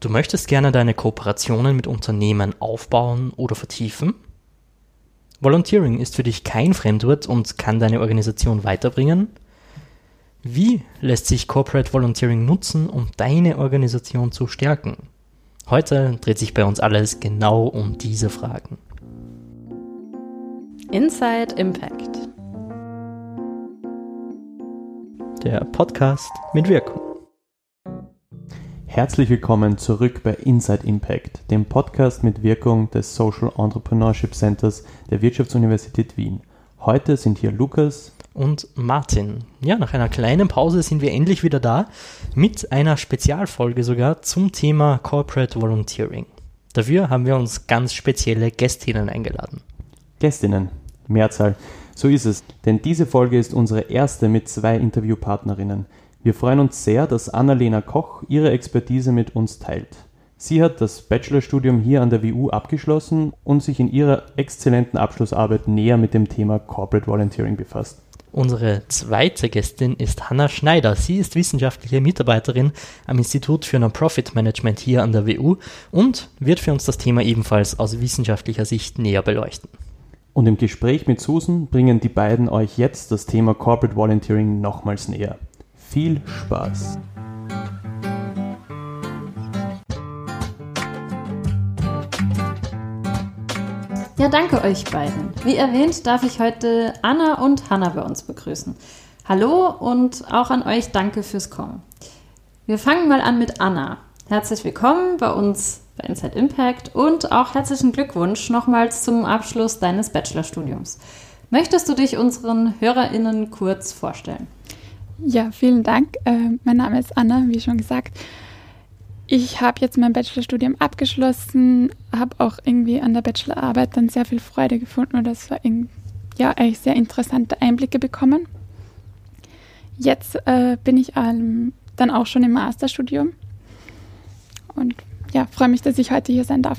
Du möchtest gerne deine Kooperationen mit Unternehmen aufbauen oder vertiefen? Volunteering ist für dich kein Fremdwort und kann deine Organisation weiterbringen? Wie lässt sich Corporate Volunteering nutzen, um deine Organisation zu stärken? Heute dreht sich bei uns alles genau um diese Fragen. Inside Impact. Der Podcast mit Wirkung. Herzlich willkommen zurück bei Inside Impact, dem Podcast mit Wirkung des Social Entrepreneurship Centers der Wirtschaftsuniversität Wien. Heute sind hier Lukas und Martin. Ja, nach einer kleinen Pause sind wir endlich wieder da mit einer Spezialfolge sogar zum Thema Corporate Volunteering. Dafür haben wir uns ganz spezielle Gästinnen eingeladen. Gästinnen, Mehrzahl. So ist es, denn diese Folge ist unsere erste mit zwei Interviewpartnerinnen. Wir freuen uns sehr, dass Annalena Koch ihre Expertise mit uns teilt. Sie hat das Bachelorstudium hier an der WU abgeschlossen und sich in ihrer exzellenten Abschlussarbeit näher mit dem Thema Corporate Volunteering befasst. Unsere zweite Gästin ist Hanna Schneider. Sie ist wissenschaftliche Mitarbeiterin am Institut für Non-Profit Management hier an der WU und wird für uns das Thema ebenfalls aus wissenschaftlicher Sicht näher beleuchten. Und im Gespräch mit Susan bringen die beiden euch jetzt das Thema Corporate Volunteering nochmals näher. Viel Spaß! Ja, danke euch beiden. Wie erwähnt, darf ich heute Anna und Hanna bei uns begrüßen. Hallo und auch an euch danke fürs Kommen. Wir fangen mal an mit Anna. Herzlich willkommen bei uns bei Inside Impact und auch herzlichen Glückwunsch nochmals zum Abschluss deines Bachelorstudiums. Möchtest du dich unseren HörerInnen kurz vorstellen? Ja, vielen Dank. Äh, mein Name ist Anna, wie schon gesagt. Ich habe jetzt mein Bachelorstudium abgeschlossen, habe auch irgendwie an der Bachelorarbeit dann sehr viel Freude gefunden und das war ja eigentlich sehr interessante Einblicke bekommen. Jetzt äh, bin ich ähm, dann auch schon im Masterstudium und ja, freue mich, dass ich heute hier sein darf.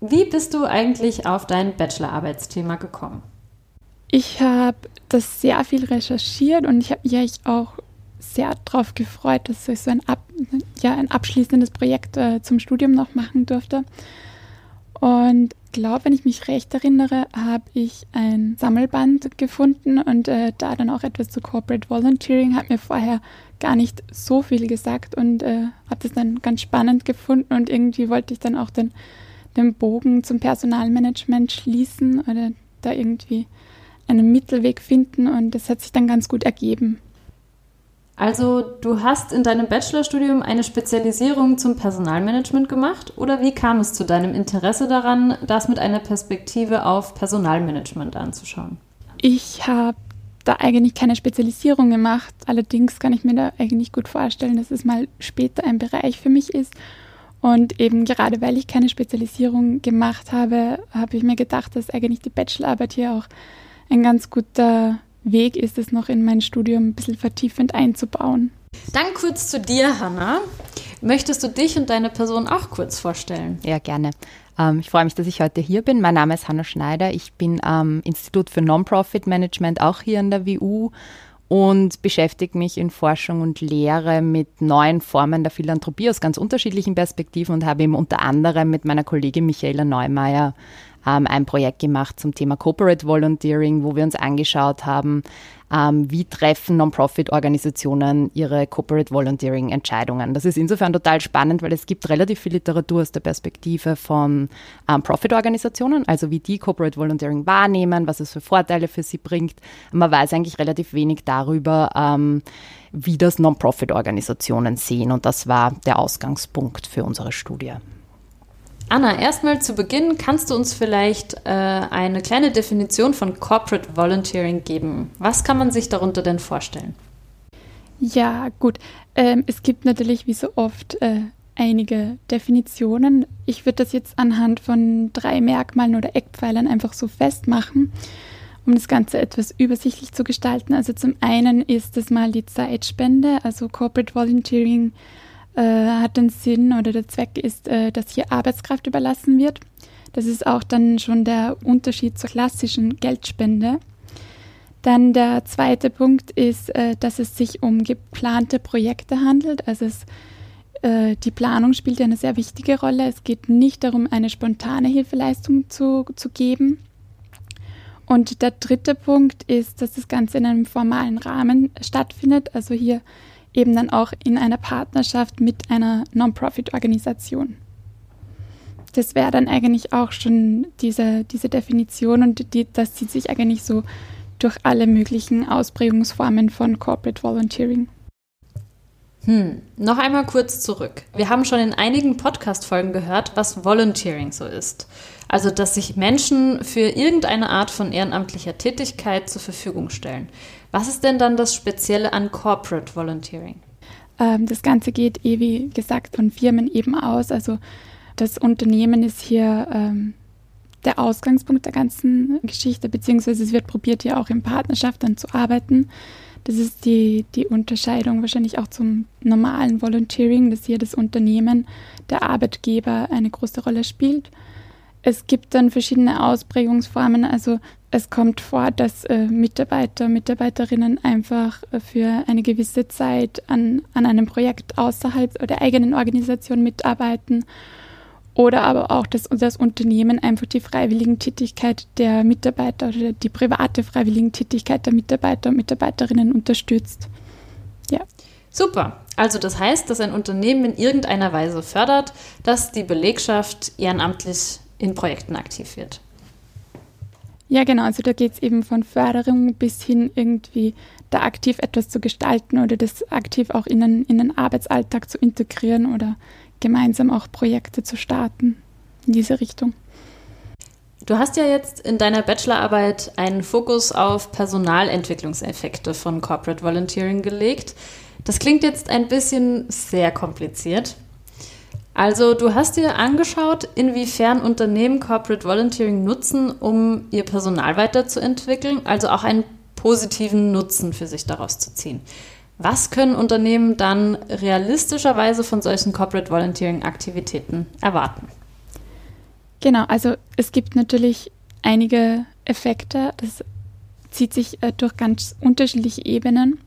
Wie bist du eigentlich auf dein Bachelorarbeitsthema gekommen? Ich habe das sehr viel recherchiert und ich habe mich auch sehr darauf gefreut, dass ich so ein, Ab ja, ein abschließendes Projekt äh, zum Studium noch machen durfte. Und glaube, wenn ich mich recht erinnere, habe ich ein Sammelband gefunden und äh, da dann auch etwas zu Corporate Volunteering, hat mir vorher gar nicht so viel gesagt und äh, habe das dann ganz spannend gefunden und irgendwie wollte ich dann auch den, den Bogen zum Personalmanagement schließen oder da irgendwie einen Mittelweg finden und das hat sich dann ganz gut ergeben. Also du hast in deinem Bachelorstudium eine Spezialisierung zum Personalmanagement gemacht oder wie kam es zu deinem Interesse daran, das mit einer Perspektive auf Personalmanagement anzuschauen? Ich habe da eigentlich keine Spezialisierung gemacht. Allerdings kann ich mir da eigentlich gut vorstellen, dass es mal später ein Bereich für mich ist. Und eben gerade weil ich keine Spezialisierung gemacht habe, habe ich mir gedacht, dass eigentlich die Bachelorarbeit hier auch ein ganz guter Weg ist es noch in mein Studium ein bisschen vertiefend einzubauen. Dann kurz zu dir, Hanna. Möchtest du dich und deine Person auch kurz vorstellen? Ja, gerne. Ähm, ich freue mich, dass ich heute hier bin. Mein Name ist Hanna Schneider. Ich bin am Institut für Non-Profit Management auch hier an der WU und beschäftige mich in Forschung und Lehre mit neuen Formen der Philanthropie aus ganz unterschiedlichen Perspektiven und habe eben unter anderem mit meiner Kollegin Michaela Neumeier ähm, ein Projekt gemacht zum Thema Corporate Volunteering, wo wir uns angeschaut haben, ähm, wie treffen Non-Profit-Organisationen ihre Corporate Volunteering-Entscheidungen. Das ist insofern total spannend, weil es gibt relativ viel Literatur aus der Perspektive von ähm, Profit-Organisationen, also wie die Corporate Volunteering wahrnehmen, was es für Vorteile für sie bringt. Man weiß eigentlich relativ wenig darüber, ähm, wie das Non-Profit-Organisationen sehen. Und das war der Ausgangspunkt für unsere Studie. Anna, erstmal zu Beginn kannst du uns vielleicht äh, eine kleine Definition von Corporate Volunteering geben. Was kann man sich darunter denn vorstellen? Ja, gut. Ähm, es gibt natürlich wie so oft äh, einige Definitionen. Ich würde das jetzt anhand von drei Merkmalen oder Eckpfeilern einfach so festmachen, um das Ganze etwas übersichtlich zu gestalten. Also zum einen ist es mal die Zeitspende, also Corporate Volunteering äh, hat den Sinn oder der Zweck ist, äh, dass hier Arbeitskraft überlassen wird. Das ist auch dann schon der Unterschied zur klassischen Geldspende. Dann der zweite Punkt ist, äh, dass es sich um geplante Projekte handelt. Also es äh, die Planung spielt eine sehr wichtige Rolle. Es geht nicht darum, eine spontane Hilfeleistung zu, zu geben. Und der dritte Punkt ist, dass das Ganze in einem formalen Rahmen stattfindet, also hier eben dann auch in einer Partnerschaft mit einer Non-Profit-Organisation. Das wäre dann eigentlich auch schon diese, diese Definition und die, das zieht sich eigentlich so durch alle möglichen Ausprägungsformen von Corporate Volunteering. Hm, noch einmal kurz zurück. Wir haben schon in einigen Podcast-Folgen gehört, was Volunteering so ist. Also, dass sich Menschen für irgendeine Art von ehrenamtlicher Tätigkeit zur Verfügung stellen. Was ist denn dann das Spezielle an Corporate Volunteering? Ähm, das Ganze geht, eh wie gesagt, von Firmen eben aus. Also, das Unternehmen ist hier ähm, der Ausgangspunkt der ganzen Geschichte, beziehungsweise es wird probiert, hier auch in Partnerschaft dann zu arbeiten. Das ist die, die Unterscheidung wahrscheinlich auch zum normalen Volunteering, dass hier das Unternehmen, der Arbeitgeber eine große Rolle spielt. Es gibt dann verschiedene Ausprägungsformen. Also es kommt vor, dass äh, Mitarbeiter, Mitarbeiterinnen einfach äh, für eine gewisse Zeit an, an einem Projekt außerhalb der eigenen Organisation mitarbeiten oder aber auch, dass das Unternehmen einfach die freiwilligen Tätigkeit der Mitarbeiter oder die private freiwilligen Tätigkeit der Mitarbeiter und Mitarbeiterinnen unterstützt. Ja. Super. Also das heißt, dass ein Unternehmen in irgendeiner Weise fördert, dass die Belegschaft ehrenamtlich in Projekten aktiv wird. Ja, genau. Also da geht es eben von Förderung bis hin irgendwie da aktiv etwas zu gestalten oder das aktiv auch in den, in den Arbeitsalltag zu integrieren oder gemeinsam auch Projekte zu starten in diese Richtung. Du hast ja jetzt in deiner Bachelorarbeit einen Fokus auf Personalentwicklungseffekte von Corporate Volunteering gelegt. Das klingt jetzt ein bisschen sehr kompliziert. Also du hast dir angeschaut, inwiefern Unternehmen Corporate Volunteering nutzen, um ihr Personal weiterzuentwickeln, also auch einen positiven Nutzen für sich daraus zu ziehen. Was können Unternehmen dann realistischerweise von solchen Corporate Volunteering Aktivitäten erwarten? Genau, also es gibt natürlich einige Effekte. Das zieht sich äh, durch ganz unterschiedliche Ebenen.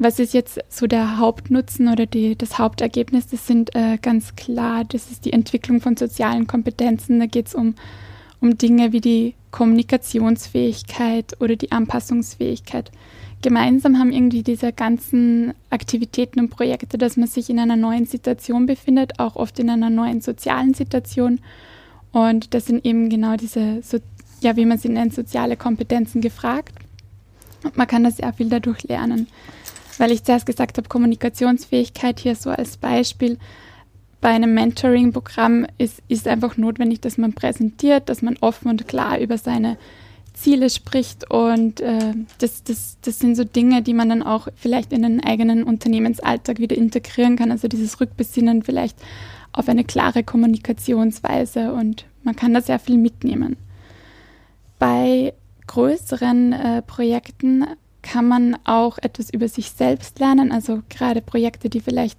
Was ist jetzt so der Hauptnutzen oder die, das Hauptergebnis? Das sind äh, ganz klar, das ist die Entwicklung von sozialen Kompetenzen. Da geht es um, um Dinge wie die Kommunikationsfähigkeit oder die Anpassungsfähigkeit gemeinsam haben irgendwie diese ganzen Aktivitäten und Projekte, dass man sich in einer neuen Situation befindet, auch oft in einer neuen sozialen Situation. Und das sind eben genau diese, so, ja, wie man sie nennt, soziale Kompetenzen gefragt. Und man kann da sehr viel dadurch lernen. Weil ich zuerst gesagt habe, Kommunikationsfähigkeit hier so als Beispiel. Bei einem Mentoring-Programm ist, ist einfach notwendig, dass man präsentiert, dass man offen und klar über seine Ziele spricht und äh, das, das, das sind so Dinge, die man dann auch vielleicht in den eigenen Unternehmensalltag wieder integrieren kann. Also dieses Rückbesinnen vielleicht auf eine klare Kommunikationsweise und man kann da sehr viel mitnehmen. Bei größeren äh, Projekten kann man auch etwas über sich selbst lernen, also gerade Projekte, die vielleicht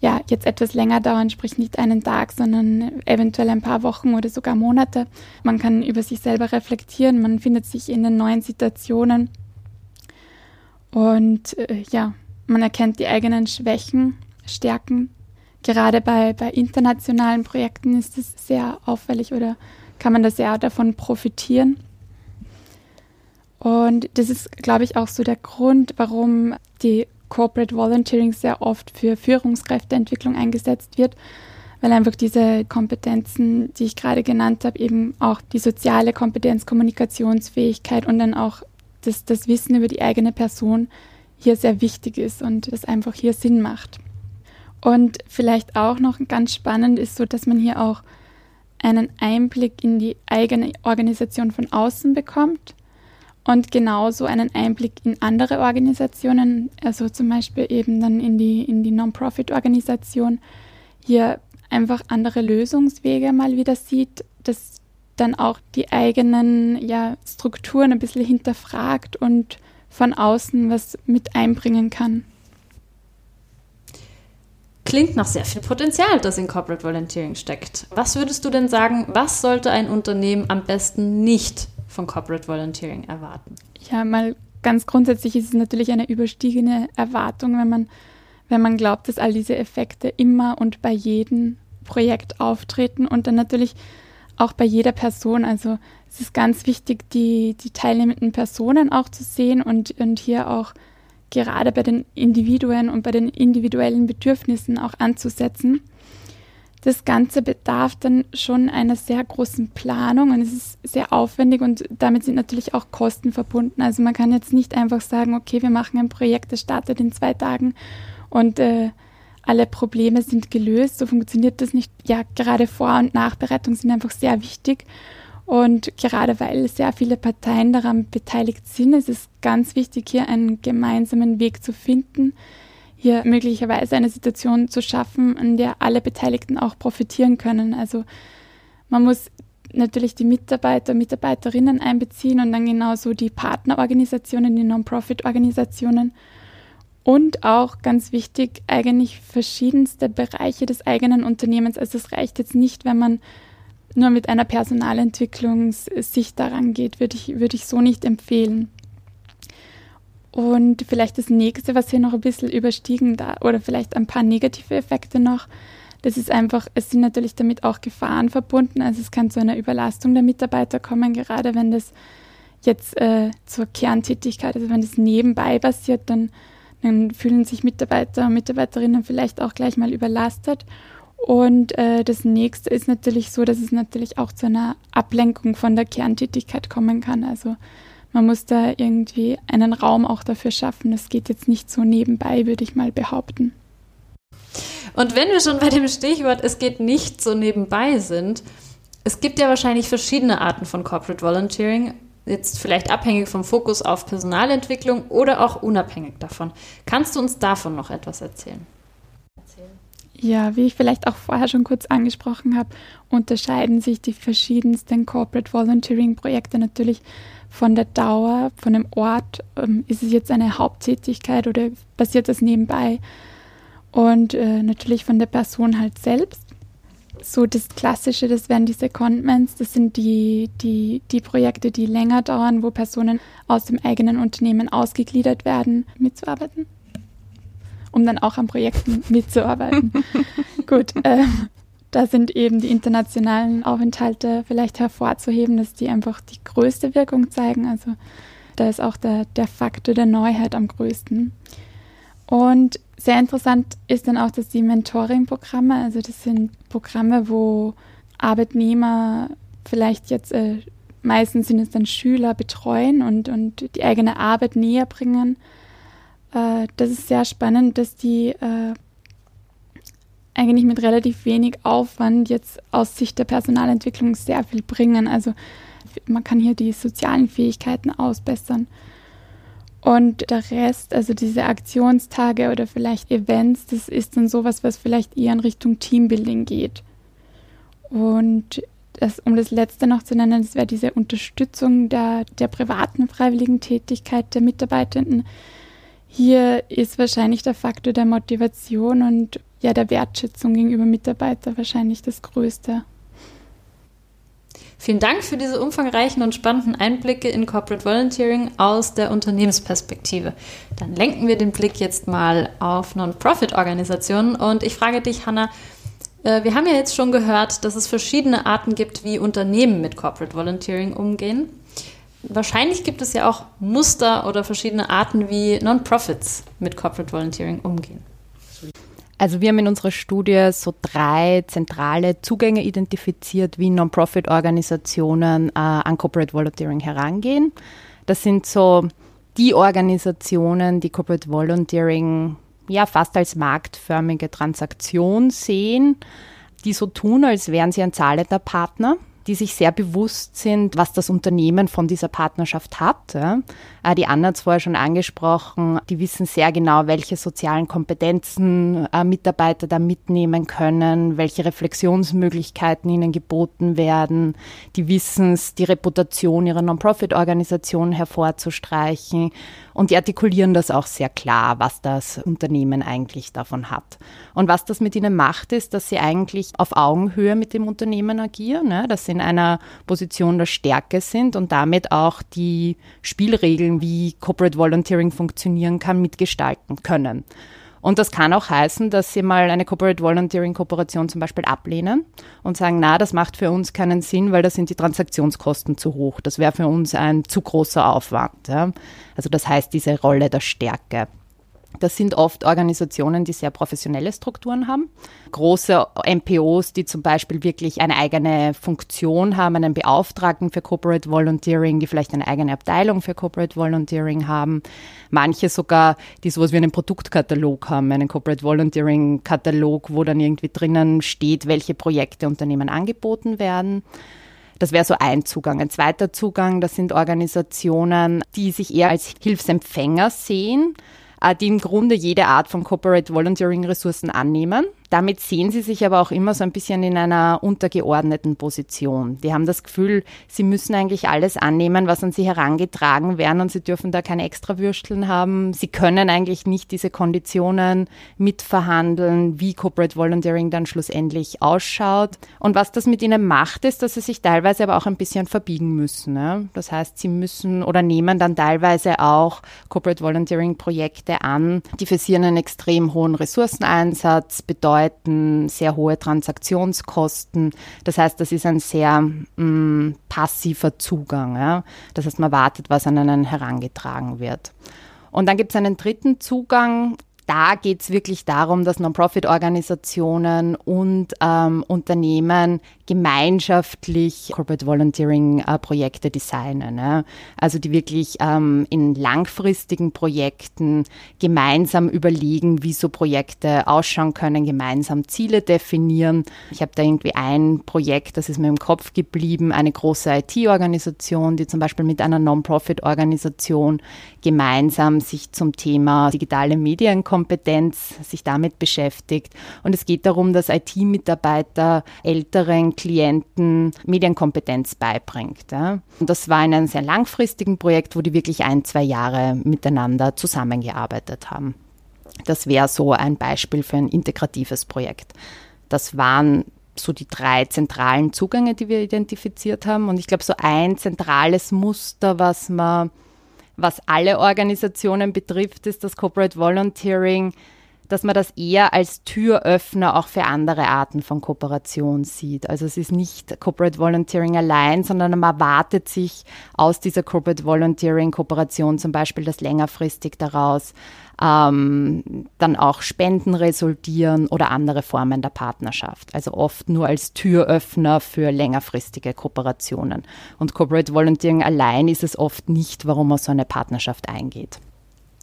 ja, jetzt etwas länger dauern, sprich nicht einen Tag, sondern eventuell ein paar Wochen oder sogar Monate. Man kann über sich selber reflektieren, man findet sich in den neuen Situationen und äh, ja, man erkennt die eigenen Schwächen, Stärken. Gerade bei, bei internationalen Projekten ist es sehr auffällig oder kann man da sehr davon profitieren. Und das ist, glaube ich, auch so der Grund, warum die Corporate Volunteering sehr oft für Führungskräfteentwicklung eingesetzt wird, weil einfach diese Kompetenzen, die ich gerade genannt habe, eben auch die soziale Kompetenz, Kommunikationsfähigkeit und dann auch das, das Wissen über die eigene Person hier sehr wichtig ist und das einfach hier Sinn macht. Und vielleicht auch noch ganz spannend ist so, dass man hier auch einen Einblick in die eigene Organisation von außen bekommt und genauso einen Einblick in andere Organisationen, also zum Beispiel eben dann in die, in die Non-Profit-Organisation, hier einfach andere Lösungswege mal wieder sieht, dass dann auch die eigenen ja, Strukturen ein bisschen hinterfragt und von außen was mit einbringen kann. Klingt nach sehr viel Potenzial, das in Corporate Volunteering steckt. Was würdest du denn sagen, was sollte ein Unternehmen am besten nicht von Corporate Volunteering erwarten? Ja, mal ganz grundsätzlich ist es natürlich eine überstiegene Erwartung, wenn man, wenn man glaubt, dass all diese Effekte immer und bei jedem Projekt auftreten und dann natürlich auch bei jeder Person. Also es ist ganz wichtig, die, die teilnehmenden Personen auch zu sehen und, und hier auch gerade bei den Individuen und bei den individuellen Bedürfnissen auch anzusetzen. Das Ganze bedarf dann schon einer sehr großen Planung und es ist sehr aufwendig und damit sind natürlich auch Kosten verbunden. Also man kann jetzt nicht einfach sagen, okay, wir machen ein Projekt, das startet in zwei Tagen und äh, alle Probleme sind gelöst. So funktioniert das nicht. Ja, gerade Vor- und Nachbereitung sind einfach sehr wichtig. Und gerade weil sehr viele Parteien daran beteiligt sind, ist es ganz wichtig, hier einen gemeinsamen Weg zu finden, hier möglicherweise eine Situation zu schaffen, in der alle Beteiligten auch profitieren können. Also man muss natürlich die Mitarbeiter, Mitarbeiterinnen einbeziehen und dann genauso die Partnerorganisationen, die Non-Profit-Organisationen und auch ganz wichtig, eigentlich verschiedenste Bereiche des eigenen Unternehmens. Also es reicht jetzt nicht, wenn man nur mit einer Personalentwicklungssicht daran geht, würde ich, würde ich so nicht empfehlen. Und vielleicht das nächste, was hier noch ein bisschen überstiegen da, oder vielleicht ein paar negative Effekte noch, das ist einfach, es sind natürlich damit auch Gefahren verbunden. Also es kann zu einer Überlastung der Mitarbeiter kommen, gerade wenn das jetzt äh, zur Kerntätigkeit, also wenn das nebenbei passiert, dann dann fühlen sich Mitarbeiter und Mitarbeiterinnen vielleicht auch gleich mal überlastet. Und äh, das nächste ist natürlich so, dass es natürlich auch zu einer Ablenkung von der Kerntätigkeit kommen kann. Also man muss da irgendwie einen Raum auch dafür schaffen. Das geht jetzt nicht so nebenbei, würde ich mal behaupten. Und wenn wir schon bei dem Stichwort es geht nicht so nebenbei sind, es gibt ja wahrscheinlich verschiedene Arten von Corporate Volunteering jetzt vielleicht abhängig vom Fokus auf Personalentwicklung oder auch unabhängig davon. Kannst du uns davon noch etwas erzählen? Ja, wie ich vielleicht auch vorher schon kurz angesprochen habe, unterscheiden sich die verschiedensten Corporate Volunteering Projekte natürlich von der Dauer, von dem Ort. Ähm, ist es jetzt eine Haupttätigkeit oder passiert das nebenbei? Und äh, natürlich von der Person halt selbst so das Klassische, das wären die Secondments, das sind die, die, die Projekte, die länger dauern, wo Personen aus dem eigenen Unternehmen ausgegliedert werden, mitzuarbeiten. Um dann auch an Projekten mitzuarbeiten. Gut, äh, da sind eben die internationalen Aufenthalte vielleicht hervorzuheben, dass die einfach die größte Wirkung zeigen. Also da ist auch der, der Faktor der Neuheit am größten. Und sehr interessant ist dann auch, dass die Mentoring-Programme, also das sind Programme, wo Arbeitnehmer vielleicht jetzt, äh, meistens sind es dann Schüler, betreuen und, und die eigene Arbeit näher bringen. Äh, das ist sehr spannend, dass die äh, eigentlich mit relativ wenig Aufwand jetzt aus Sicht der Personalentwicklung sehr viel bringen. Also man kann hier die sozialen Fähigkeiten ausbessern. Und der Rest, also diese Aktionstage oder vielleicht Events, das ist dann sowas, was vielleicht eher in Richtung Teambuilding geht. Und das, um das letzte noch zu nennen, das wäre diese Unterstützung der, der privaten freiwilligen Tätigkeit der Mitarbeitenden. Hier ist wahrscheinlich der Faktor der Motivation und ja der Wertschätzung gegenüber Mitarbeitern wahrscheinlich das Größte. Vielen Dank für diese umfangreichen und spannenden Einblicke in Corporate Volunteering aus der Unternehmensperspektive. Dann lenken wir den Blick jetzt mal auf Non-Profit-Organisationen und ich frage dich, Hanna, äh, wir haben ja jetzt schon gehört, dass es verschiedene Arten gibt, wie Unternehmen mit Corporate Volunteering umgehen. Wahrscheinlich gibt es ja auch Muster oder verschiedene Arten, wie Non-Profits mit Corporate Volunteering umgehen. Also wir haben in unserer Studie so drei zentrale Zugänge identifiziert, wie Non-Profit-Organisationen äh, an Corporate Volunteering herangehen. Das sind so die Organisationen, die Corporate Volunteering ja fast als marktförmige Transaktion sehen, die so tun, als wären sie ein zahlender Partner die sich sehr bewusst sind, was das Unternehmen von dieser Partnerschaft hat. Äh, die Anna hat es vorher schon angesprochen, die wissen sehr genau, welche sozialen Kompetenzen äh, Mitarbeiter da mitnehmen können, welche Reflexionsmöglichkeiten ihnen geboten werden. Die wissen es, die Reputation ihrer Non-Profit-Organisation hervorzustreichen und die artikulieren das auch sehr klar, was das Unternehmen eigentlich davon hat. Und was das mit ihnen macht, ist, dass sie eigentlich auf Augenhöhe mit dem Unternehmen agieren, dass sie in einer Position der Stärke sind und damit auch die Spielregeln, wie Corporate Volunteering funktionieren kann, mitgestalten können. Und das kann auch heißen, dass sie mal eine Corporate Volunteering Kooperation zum Beispiel ablehnen und sagen, na, das macht für uns keinen Sinn, weil da sind die Transaktionskosten zu hoch. Das wäre für uns ein zu großer Aufwand. Ja. Also das heißt diese Rolle der Stärke. Das sind oft Organisationen, die sehr professionelle Strukturen haben. Große MPOs, die zum Beispiel wirklich eine eigene Funktion haben, einen Beauftragten für Corporate Volunteering, die vielleicht eine eigene Abteilung für Corporate Volunteering haben. Manche sogar, die sowas wie einen Produktkatalog haben, einen Corporate Volunteering Katalog, wo dann irgendwie drinnen steht, welche Projekte Unternehmen angeboten werden. Das wäre so ein Zugang. Ein zweiter Zugang, das sind Organisationen, die sich eher als Hilfsempfänger sehen die im Grunde jede Art von Corporate Volunteering Ressourcen annehmen damit sehen sie sich aber auch immer so ein bisschen in einer untergeordneten Position. Die haben das Gefühl, sie müssen eigentlich alles annehmen, was an sie herangetragen werden und sie dürfen da keine Extrawürsteln haben. Sie können eigentlich nicht diese Konditionen mitverhandeln, wie Corporate Volunteering dann schlussendlich ausschaut. Und was das mit ihnen macht, ist, dass sie sich teilweise aber auch ein bisschen verbiegen müssen. Ne? Das heißt, sie müssen oder nehmen dann teilweise auch Corporate Volunteering Projekte an, die für sie einen extrem hohen Ressourceneinsatz bedeuten bedeuten sehr hohe Transaktionskosten. Das heißt, das ist ein sehr mh, mm, passiver Zugang. Ja? Das heißt, man wartet, was an einen herangetragen wird. Und dann gibt es einen dritten Zugang, da geht es wirklich darum, dass Non-Profit-Organisationen und ähm, Unternehmen gemeinschaftlich Corporate Volunteering-Projekte äh, designen. Ja. Also die wirklich ähm, in langfristigen Projekten gemeinsam überlegen, wie so Projekte ausschauen können, gemeinsam Ziele definieren. Ich habe da irgendwie ein Projekt, das ist mir im Kopf geblieben, eine große IT-Organisation, die zum Beispiel mit einer Non-Profit-Organisation gemeinsam sich zum Thema digitale Medienkompetenz sich damit beschäftigt. Und es geht darum, dass IT-Mitarbeiter älteren Klienten Medienkompetenz beibringt. Und das war in einem sehr langfristigen Projekt, wo die wirklich ein, zwei Jahre miteinander zusammengearbeitet haben. Das wäre so ein Beispiel für ein integratives Projekt. Das waren so die drei zentralen Zugänge, die wir identifiziert haben. Und ich glaube, so ein zentrales Muster, was man, was alle Organisationen betrifft, ist das Corporate Volunteering dass man das eher als Türöffner auch für andere Arten von Kooperation sieht. Also es ist nicht Corporate Volunteering allein, sondern man erwartet sich aus dieser Corporate Volunteering Kooperation zum Beispiel, dass längerfristig daraus ähm, dann auch Spenden resultieren oder andere Formen der Partnerschaft. Also oft nur als Türöffner für längerfristige Kooperationen. Und Corporate Volunteering allein ist es oft nicht, warum man so eine Partnerschaft eingeht.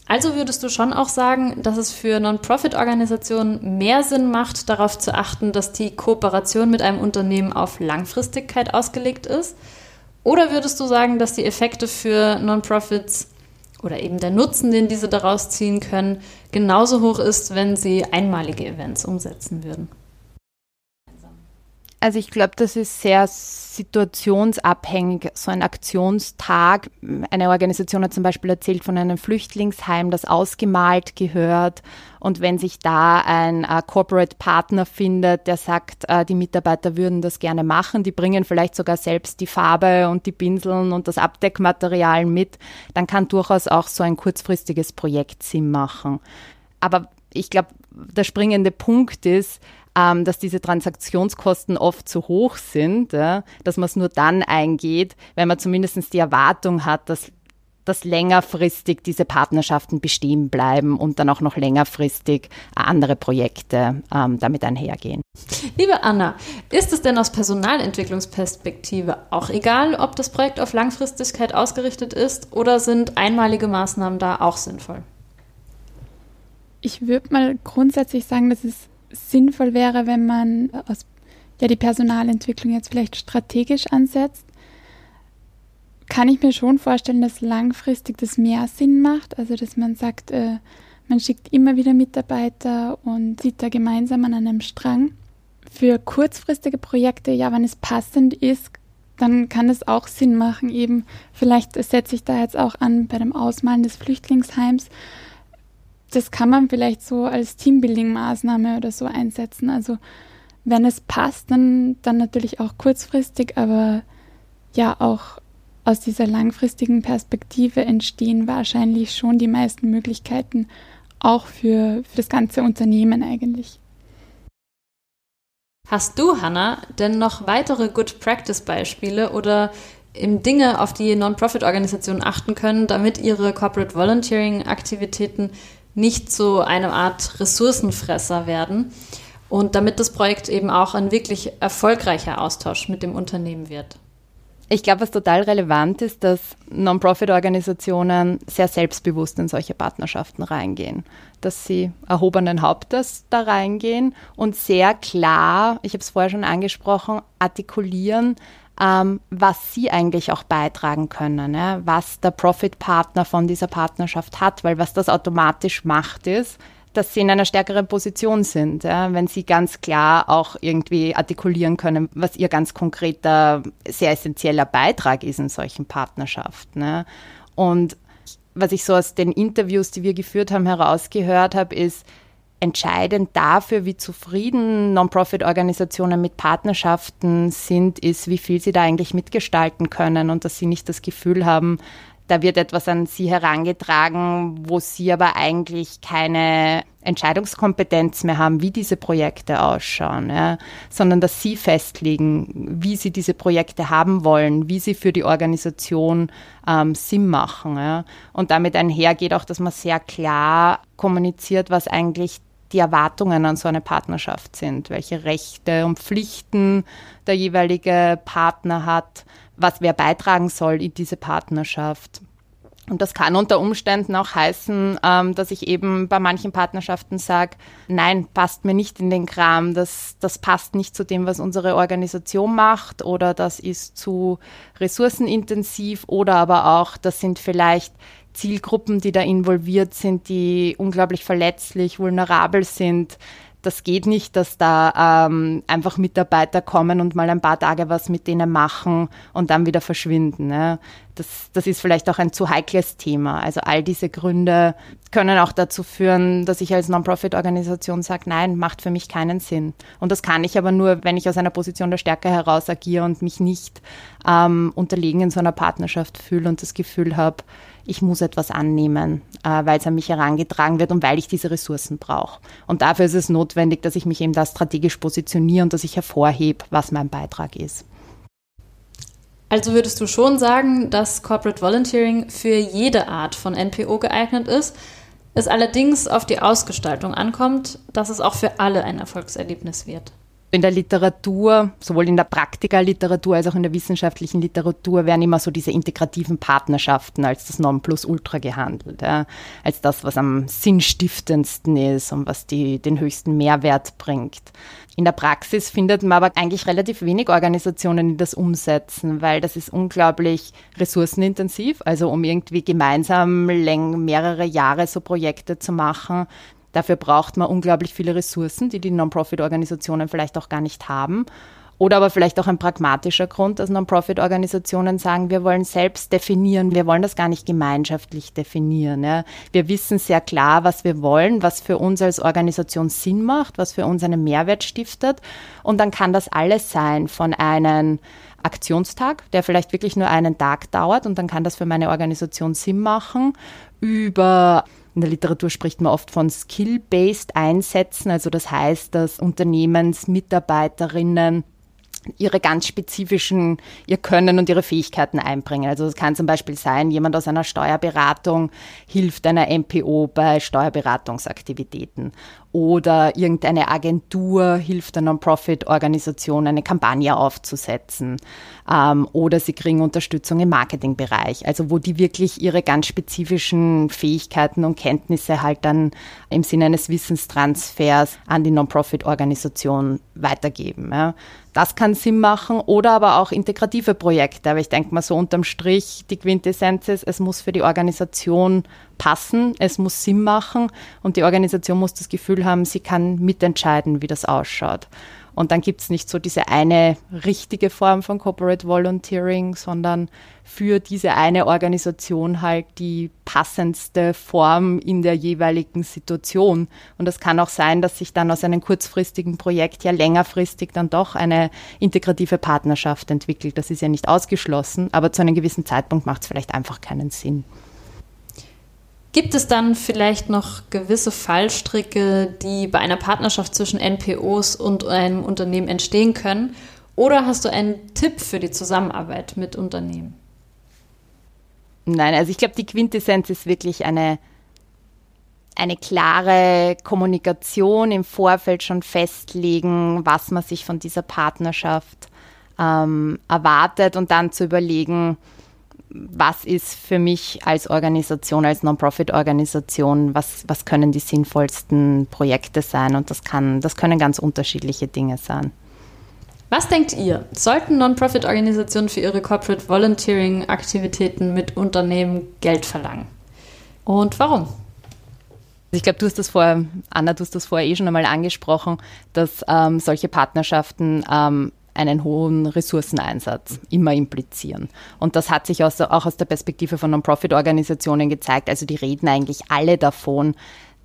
Also würdest du schon auch sagen, dass es für Non-Profit-Organisationen mehr Sinn macht, darauf zu achten, dass die Kooperation mit einem Unternehmen auf Langfristigkeit ausgelegt ist? Oder würdest du sagen, dass die Effekte für Non-Profits oder eben der Nutzen, den diese daraus ziehen können, genauso hoch ist, wenn sie einmalige Events umsetzen würden? Also ich glaube, das ist sehr situationsabhängig. So ein Aktionstag, eine Organisation hat zum Beispiel erzählt von einem Flüchtlingsheim, das ausgemalt gehört. Und wenn sich da ein äh, Corporate Partner findet, der sagt, äh, die Mitarbeiter würden das gerne machen, die bringen vielleicht sogar selbst die Farbe und die Pinseln und das Abdeckmaterial mit, dann kann durchaus auch so ein kurzfristiges Projekt Sinn machen. Aber ich glaube, der springende Punkt ist, ähm, dass diese Transaktionskosten oft zu hoch sind, ja, dass man es nur dann eingeht, wenn man zumindest die Erwartung hat, dass dass längerfristig diese Partnerschaften bestehen bleiben und dann auch noch längerfristig andere Projekte ähm, damit einhergehen. Liebe Anna, ist es denn aus Personalentwicklungsperspektive auch egal, ob das Projekt auf Langfristigkeit ausgerichtet ist oder sind einmalige Maßnahmen da auch sinnvoll? Ich würde mal grundsätzlich sagen, dass es sinnvoll wäre, wenn man aus, ja, die Personalentwicklung jetzt vielleicht strategisch ansetzt. Kann ich mir schon vorstellen, dass langfristig das mehr Sinn macht. Also, dass man sagt, äh, man schickt immer wieder Mitarbeiter und sieht da gemeinsam an einem Strang. Für kurzfristige Projekte, ja, wenn es passend ist, dann kann es auch Sinn machen. Eben, vielleicht setze ich da jetzt auch an bei dem Ausmalen des Flüchtlingsheims das kann man vielleicht so als Teambuilding-Maßnahme oder so einsetzen. Also wenn es passt, dann, dann natürlich auch kurzfristig, aber ja auch aus dieser langfristigen Perspektive entstehen wahrscheinlich schon die meisten Möglichkeiten, auch für, für das ganze Unternehmen eigentlich. Hast du, Hannah, denn noch weitere Good Practice Beispiele oder Dinge, auf die Non-Profit-Organisationen achten können, damit ihre Corporate Volunteering-Aktivitäten nicht so eine Art Ressourcenfresser werden und damit das Projekt eben auch ein wirklich erfolgreicher Austausch mit dem Unternehmen wird? Ich glaube, was total relevant ist, dass Non-Profit-Organisationen sehr selbstbewusst in solche Partnerschaften reingehen. Dass sie erhobenen Hauptes da reingehen und sehr klar, ich habe es vorher schon angesprochen, artikulieren, ähm, was sie eigentlich auch beitragen können, ja? was der Profit-Partner von dieser Partnerschaft hat, weil was das automatisch macht ist, dass sie in einer stärkeren Position sind, ja, wenn sie ganz klar auch irgendwie artikulieren können, was ihr ganz konkreter, sehr essentieller Beitrag ist in solchen Partnerschaften. Ja. Und was ich so aus den Interviews, die wir geführt haben, herausgehört habe, ist, entscheidend dafür, wie zufrieden Non-Profit-Organisationen mit Partnerschaften sind, ist, wie viel sie da eigentlich mitgestalten können und dass sie nicht das Gefühl haben, da wird etwas an sie herangetragen, wo sie aber eigentlich keine Entscheidungskompetenz mehr haben, wie diese Projekte ausschauen, ja, sondern dass sie festlegen, wie sie diese Projekte haben wollen, wie sie für die Organisation ähm, Sinn machen. Ja. Und damit einhergeht auch, dass man sehr klar kommuniziert, was eigentlich die Erwartungen an so eine Partnerschaft sind, welche Rechte und Pflichten der jeweilige Partner hat, was wer beitragen soll in diese Partnerschaft. Und das kann unter Umständen auch heißen, ähm, dass ich eben bei manchen Partnerschaften sage, nein, passt mir nicht in den Kram, das, das passt nicht zu dem, was unsere Organisation macht oder das ist zu ressourcenintensiv oder aber auch, das sind vielleicht Zielgruppen, die da involviert sind, die unglaublich verletzlich, vulnerabel sind das geht nicht, dass da ähm, einfach Mitarbeiter kommen und mal ein paar Tage was mit denen machen und dann wieder verschwinden. Ne? Das, das ist vielleicht auch ein zu heikles Thema. Also all diese Gründe können auch dazu führen, dass ich als Non-Profit-Organisation sage, nein, macht für mich keinen Sinn. Und das kann ich aber nur, wenn ich aus einer Position der Stärke heraus agiere und mich nicht ähm, unterlegen in so einer Partnerschaft fühle und das Gefühl habe, ich muss etwas annehmen, äh, weil es an mich herangetragen wird und weil ich diese Ressourcen brauche. Und dafür ist es notwendig, dass ich mich eben da strategisch positioniere und dass ich hervorhebe, was mein Beitrag ist. Also würdest du schon sagen, dass Corporate Volunteering für jede Art von NPO geeignet ist, es allerdings auf die Ausgestaltung ankommt, dass es auch für alle ein Erfolgserlebnis wird? In der Literatur, sowohl in der Praktikerliteratur als auch in der wissenschaftlichen Literatur, werden immer so diese integrativen Partnerschaften als das Nonplusultra gehandelt, ja, als das, was am sinnstiftendsten ist und was die, den höchsten Mehrwert bringt. In der Praxis findet man aber eigentlich relativ wenig Organisationen, die das umsetzen, weil das ist unglaublich ressourcenintensiv. Also um irgendwie gemeinsam mehrere Jahre so Projekte zu machen, Dafür braucht man unglaublich viele Ressourcen, die die Non-Profit-Organisationen vielleicht auch gar nicht haben. Oder aber vielleicht auch ein pragmatischer Grund, dass Non-Profit-Organisationen sagen, wir wollen selbst definieren, wir wollen das gar nicht gemeinschaftlich definieren. Ja. Wir wissen sehr klar, was wir wollen, was für uns als Organisation Sinn macht, was für uns einen Mehrwert stiftet. Und dann kann das alles sein von einem Aktionstag, der vielleicht wirklich nur einen Tag dauert und dann kann das für meine Organisation Sinn machen, über in der Literatur spricht man oft von Skill-Based Einsätzen, also das heißt, dass Unternehmensmitarbeiterinnen ihre ganz spezifischen, ihr Können und ihre Fähigkeiten einbringen. Also es kann zum Beispiel sein, jemand aus einer Steuerberatung hilft einer MPO bei Steuerberatungsaktivitäten oder irgendeine Agentur hilft der Non-Profit-Organisation, eine Kampagne aufzusetzen. Ähm, oder sie kriegen Unterstützung im Marketingbereich, also wo die wirklich ihre ganz spezifischen Fähigkeiten und Kenntnisse halt dann im Sinne eines Wissenstransfers an die Non-Profit-Organisation weitergeben. Ja. Das kann Sinn machen oder aber auch integrative Projekte. Aber ich denke mal so unterm Strich, die Quintessenz ist, es muss für die Organisation passen, es muss Sinn machen und die Organisation muss das Gefühl haben, sie kann mitentscheiden, wie das ausschaut. Und dann gibt es nicht so diese eine richtige Form von Corporate Volunteering, sondern für diese eine Organisation halt die passendste Form in der jeweiligen Situation. Und das kann auch sein, dass sich dann aus einem kurzfristigen Projekt ja längerfristig dann doch eine integrative Partnerschaft entwickelt. Das ist ja nicht ausgeschlossen, aber zu einem gewissen Zeitpunkt macht es vielleicht einfach keinen Sinn. Gibt es dann vielleicht noch gewisse Fallstricke, die bei einer Partnerschaft zwischen NPOs und einem Unternehmen entstehen können? Oder hast du einen Tipp für die Zusammenarbeit mit Unternehmen? Nein, also ich glaube, die Quintessenz ist wirklich eine, eine klare Kommunikation im Vorfeld schon festlegen, was man sich von dieser Partnerschaft ähm, erwartet und dann zu überlegen, was ist für mich als Organisation, als Non-Profit-Organisation, was, was können die sinnvollsten Projekte sein und das, kann, das können ganz unterschiedliche Dinge sein. Was denkt ihr? Sollten Non-Profit-Organisationen für ihre Corporate Volunteering-Aktivitäten mit Unternehmen Geld verlangen? Und warum? Ich glaube, du hast das vorher, Anna, du hast das vorher eh schon einmal angesprochen, dass ähm, solche Partnerschaften ähm, einen hohen Ressourceneinsatz immer implizieren. Und das hat sich auch aus der Perspektive von Non-Profit-Organisationen gezeigt. Also die reden eigentlich alle davon,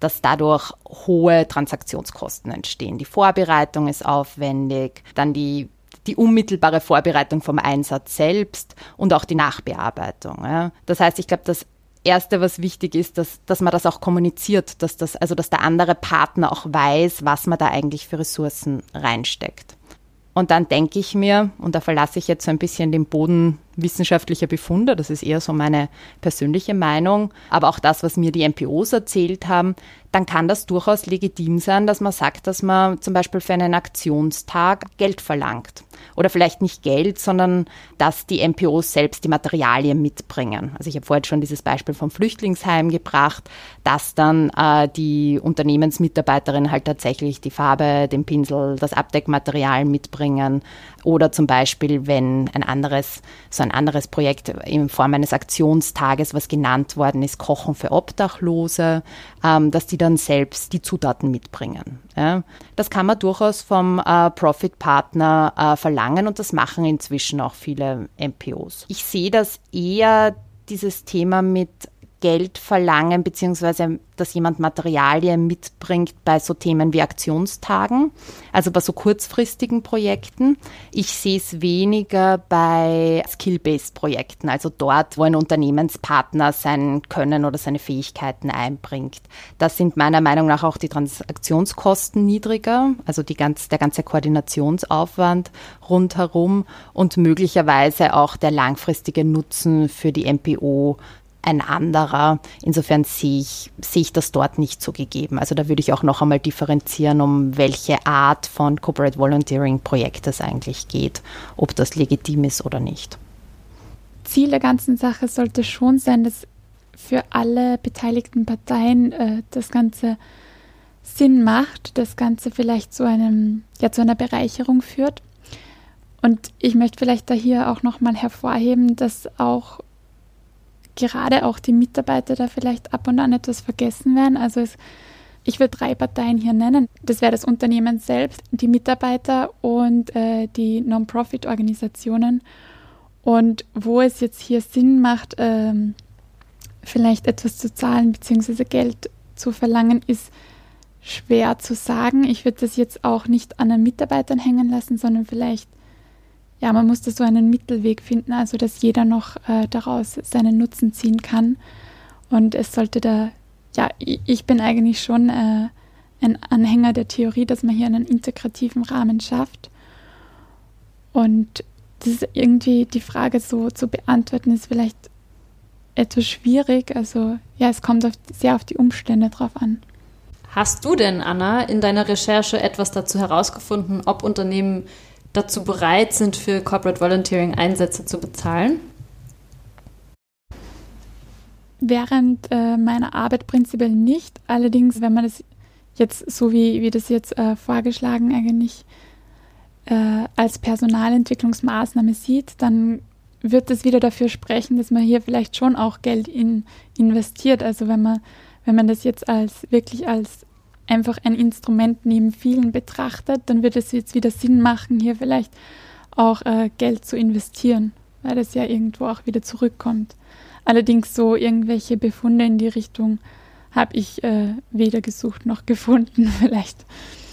dass dadurch hohe Transaktionskosten entstehen. Die Vorbereitung ist aufwendig, dann die die unmittelbare Vorbereitung vom Einsatz selbst und auch die Nachbearbeitung. Ja. Das heißt, ich glaube, das Erste, was wichtig ist, dass, dass man das auch kommuniziert, dass das, also dass der andere Partner auch weiß, was man da eigentlich für Ressourcen reinsteckt. Und dann denke ich mir, und da verlasse ich jetzt so ein bisschen den Boden wissenschaftlicher Befunde, das ist eher so meine persönliche Meinung, aber auch das, was mir die MPOs erzählt haben, dann kann das durchaus legitim sein, dass man sagt, dass man zum Beispiel für einen Aktionstag Geld verlangt. Oder vielleicht nicht Geld, sondern dass die MPOs selbst die Materialien mitbringen. Also ich habe vorhin schon dieses Beispiel vom Flüchtlingsheim gebracht, dass dann äh, die Unternehmensmitarbeiterinnen halt tatsächlich die Farbe, den Pinsel, das Abdeckmaterial mitbringen. Oder zum Beispiel, wenn ein anderes, so ein anderes Projekt in Form eines Aktionstages, was genannt worden ist, Kochen für Obdachlose, ähm, dass die dann selbst die Zutaten mitbringen. Ja. Das kann man durchaus vom äh, Profit-Partner äh, verlangen und das machen inzwischen auch viele MPOs. Ich sehe das eher dieses Thema mit Geld verlangen, beziehungsweise dass jemand Materialien mitbringt bei so Themen wie Aktionstagen, also bei so kurzfristigen Projekten. Ich sehe es weniger bei Skill-Based Projekten, also dort, wo ein Unternehmenspartner sein Können oder seine Fähigkeiten einbringt. Da sind meiner Meinung nach auch die Transaktionskosten niedriger, also ganz, der ganze Koordinationsaufwand rundherum und möglicherweise auch der langfristige Nutzen für die MPO ein anderer. Insofern sehe ich, sehe ich das dort nicht so gegeben. Also da würde ich auch noch einmal differenzieren, um welche Art von Corporate Volunteering Projekt es eigentlich geht, ob das legitim ist oder nicht. Ziel der ganzen Sache sollte schon sein, dass für alle beteiligten Parteien äh, das Ganze Sinn macht, das Ganze vielleicht zu einem, ja, zu einer Bereicherung führt. Und ich möchte vielleicht da hier auch nochmal hervorheben, dass auch gerade auch die Mitarbeiter da vielleicht ab und an etwas vergessen werden. Also es, ich will drei Parteien hier nennen. Das wäre das Unternehmen selbst, die Mitarbeiter und äh, die Non-Profit-Organisationen. Und wo es jetzt hier Sinn macht, ähm, vielleicht etwas zu zahlen bzw. Geld zu verlangen, ist schwer zu sagen. Ich würde das jetzt auch nicht an den Mitarbeitern hängen lassen, sondern vielleicht ja, man musste so einen Mittelweg finden, also dass jeder noch äh, daraus seinen Nutzen ziehen kann. Und es sollte da, ja, ich bin eigentlich schon äh, ein Anhänger der Theorie, dass man hier einen integrativen Rahmen schafft. Und das ist irgendwie die Frage so zu beantworten, ist vielleicht etwas schwierig. Also ja, es kommt auf, sehr auf die Umstände drauf an. Hast du denn, Anna, in deiner Recherche etwas dazu herausgefunden, ob Unternehmen dazu bereit sind, für Corporate Volunteering Einsätze zu bezahlen? Während äh, meiner Arbeit prinzipiell nicht. Allerdings, wenn man das jetzt so wie, wie das jetzt äh, vorgeschlagen eigentlich äh, als Personalentwicklungsmaßnahme sieht, dann wird es wieder dafür sprechen, dass man hier vielleicht schon auch Geld in, investiert. Also wenn man, wenn man das jetzt als wirklich als einfach ein Instrument neben vielen betrachtet, dann wird es jetzt wieder Sinn machen, hier vielleicht auch äh, Geld zu investieren, weil das ja irgendwo auch wieder zurückkommt. Allerdings so irgendwelche Befunde in die Richtung habe ich äh, weder gesucht noch gefunden, vielleicht.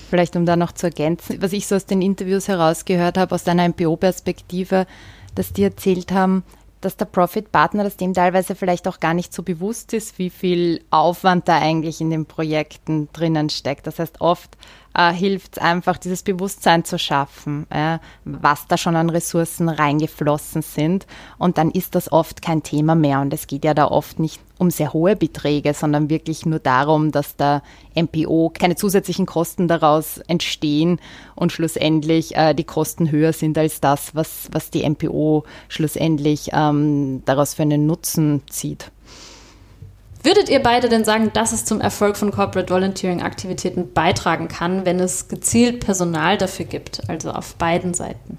Vielleicht um da noch zu ergänzen, was ich so aus den Interviews herausgehört habe, aus deiner MPO-Perspektive, dass die erzählt haben, dass der Profit-Partner, dass dem teilweise vielleicht auch gar nicht so bewusst ist, wie viel Aufwand da eigentlich in den Projekten drinnen steckt. Das heißt, oft äh, hilft es einfach, dieses Bewusstsein zu schaffen, äh, was da schon an Ressourcen reingeflossen sind. Und dann ist das oft kein Thema mehr. Und es geht ja da oft nicht um sehr hohe Beträge, sondern wirklich nur darum, dass der MPO keine zusätzlichen Kosten daraus entstehen und schlussendlich äh, die Kosten höher sind als das, was, was die MPO schlussendlich ähm, daraus für einen Nutzen zieht. Würdet ihr beide denn sagen, dass es zum Erfolg von Corporate Volunteering Aktivitäten beitragen kann, wenn es gezielt Personal dafür gibt, also auf beiden Seiten?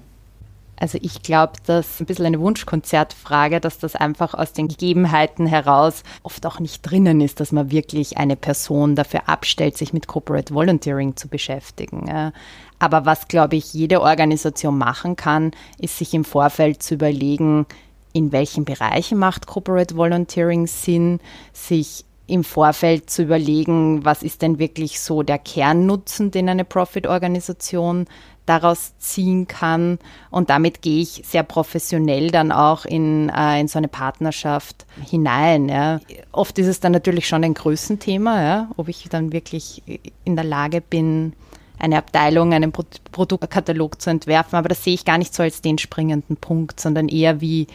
Also ich glaube, das ist ein bisschen eine Wunschkonzertfrage, dass das einfach aus den Gegebenheiten heraus oft auch nicht drinnen ist, dass man wirklich eine Person dafür abstellt, sich mit Corporate Volunteering zu beschäftigen. Aber was, glaube ich, jede Organisation machen kann, ist sich im Vorfeld zu überlegen, in welchen Bereichen macht Corporate Volunteering Sinn, sich im Vorfeld zu überlegen, was ist denn wirklich so der Kernnutzen, den eine Profit-Organisation daraus ziehen kann. Und damit gehe ich sehr professionell dann auch in, äh, in so eine Partnerschaft hinein. Ja. Oft ist es dann natürlich schon ein Größenthema, ja, ob ich dann wirklich in der Lage bin, eine Abteilung, einen Pro Produktkatalog zu entwerfen. Aber das sehe ich gar nicht so als den springenden Punkt, sondern eher wie,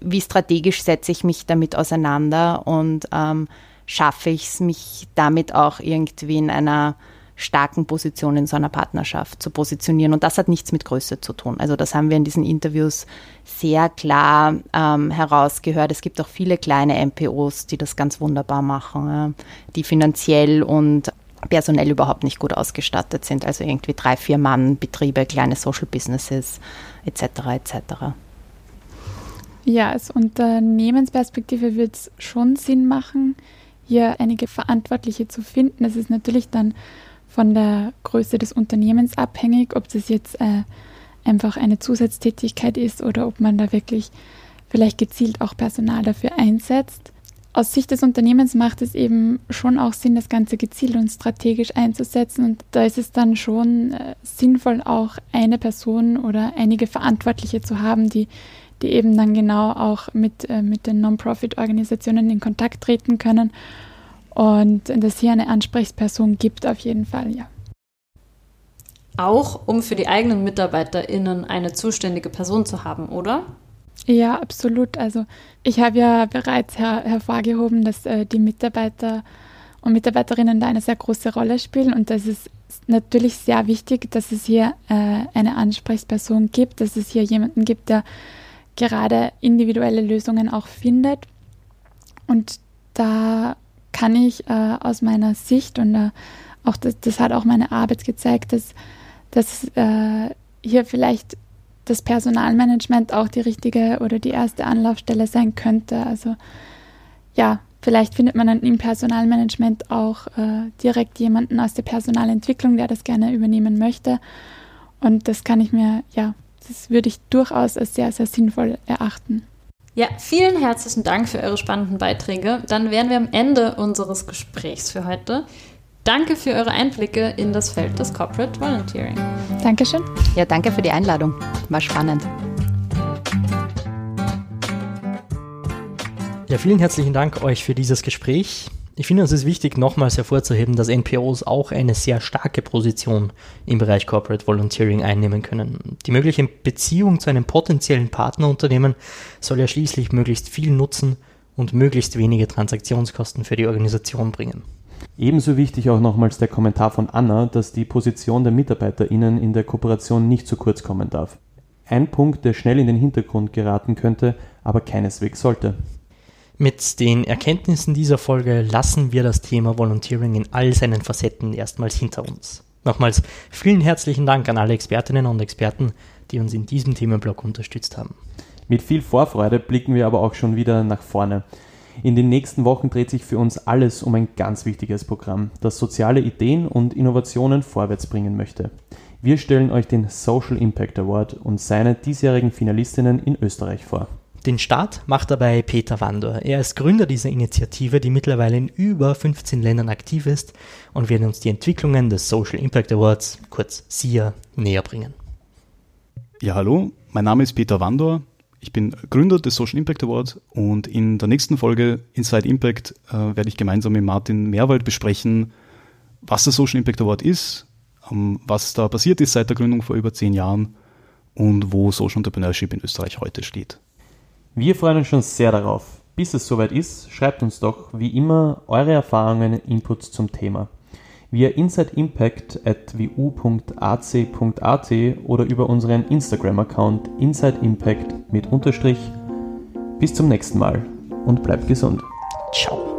wie strategisch setze ich mich damit auseinander und ähm, schaffe ich es, mich damit auch irgendwie in einer starken Position in so einer Partnerschaft zu positionieren. Und das hat nichts mit Größe zu tun. Also das haben wir in diesen Interviews sehr klar ähm, herausgehört. Es gibt auch viele kleine MPOs, die das ganz wunderbar machen, ja, die finanziell und personell überhaupt nicht gut ausgestattet sind. Also irgendwie drei, vier Mann, Betriebe, kleine Social Businesses etc. etc. Ja, aus Unternehmensperspektive wird es schon Sinn machen, hier einige Verantwortliche zu finden. Das ist natürlich dann von der Größe des Unternehmens abhängig, ob das jetzt äh, einfach eine Zusatztätigkeit ist oder ob man da wirklich vielleicht gezielt auch Personal dafür einsetzt aus Sicht des Unternehmens macht es eben schon auch Sinn, das Ganze gezielt und strategisch einzusetzen. Und da ist es dann schon äh, sinnvoll, auch eine Person oder einige Verantwortliche zu haben, die, die eben dann genau auch mit, äh, mit den Non-Profit-Organisationen in Kontakt treten können. Und dass hier eine Ansprechperson gibt, auf jeden Fall, ja. Auch um für die eigenen MitarbeiterInnen eine zuständige Person zu haben, oder? Ja, absolut. Also ich habe ja bereits her hervorgehoben, dass äh, die Mitarbeiter und Mitarbeiterinnen da eine sehr große Rolle spielen und das ist natürlich sehr wichtig, dass es hier äh, eine Ansprechperson gibt, dass es hier jemanden gibt, der gerade individuelle Lösungen auch findet. Und da kann ich äh, aus meiner Sicht und äh, auch das, das, hat auch meine Arbeit gezeigt, dass, dass äh, hier vielleicht das Personalmanagement auch die richtige oder die erste Anlaufstelle sein könnte. Also ja, vielleicht findet man dann im Personalmanagement auch äh, direkt jemanden aus der Personalentwicklung, der das gerne übernehmen möchte. Und das kann ich mir, ja, das würde ich durchaus als sehr, sehr sinnvoll erachten. Ja, vielen herzlichen Dank für eure spannenden Beiträge. Dann wären wir am Ende unseres Gesprächs für heute. Danke für eure Einblicke in das Feld des Corporate Volunteering. Dankeschön. Ja, danke für die Einladung. War spannend. Ja, vielen herzlichen Dank euch für dieses Gespräch. Ich finde, es ist wichtig, nochmals hervorzuheben, dass NPOs auch eine sehr starke Position im Bereich Corporate Volunteering einnehmen können. Die mögliche Beziehung zu einem potenziellen Partnerunternehmen soll ja schließlich möglichst viel Nutzen und möglichst wenige Transaktionskosten für die Organisation bringen. Ebenso wichtig auch nochmals der Kommentar von Anna, dass die Position der MitarbeiterInnen in der Kooperation nicht zu kurz kommen darf. Ein Punkt, der schnell in den Hintergrund geraten könnte, aber keineswegs sollte. Mit den Erkenntnissen dieser Folge lassen wir das Thema Volunteering in all seinen Facetten erstmals hinter uns. Nochmals vielen herzlichen Dank an alle Expertinnen und Experten, die uns in diesem Themenblock unterstützt haben. Mit viel Vorfreude blicken wir aber auch schon wieder nach vorne. In den nächsten Wochen dreht sich für uns alles um ein ganz wichtiges Programm, das soziale Ideen und Innovationen vorwärts bringen möchte. Wir stellen euch den Social Impact Award und seine diesjährigen Finalistinnen in Österreich vor. Den Start macht dabei Peter Wandor. Er ist Gründer dieser Initiative, die mittlerweile in über 15 Ländern aktiv ist und wird uns die Entwicklungen des Social Impact Awards, kurz SIA, näher bringen. Ja, hallo, mein Name ist Peter Wandor. Ich bin Gründer des Social Impact Award und in der nächsten Folge Inside Impact äh, werde ich gemeinsam mit Martin Meerwald besprechen, was der Social Impact Award ist, ähm, was da passiert ist seit der Gründung vor über zehn Jahren und wo Social Entrepreneurship in Österreich heute steht. Wir freuen uns schon sehr darauf. Bis es soweit ist, schreibt uns doch wie immer eure Erfahrungen, Inputs zum Thema via insideimpact.wu.ac.at oder über unseren Instagram-Account insideimpact mit Unterstrich. Bis zum nächsten Mal und bleibt gesund. Ciao.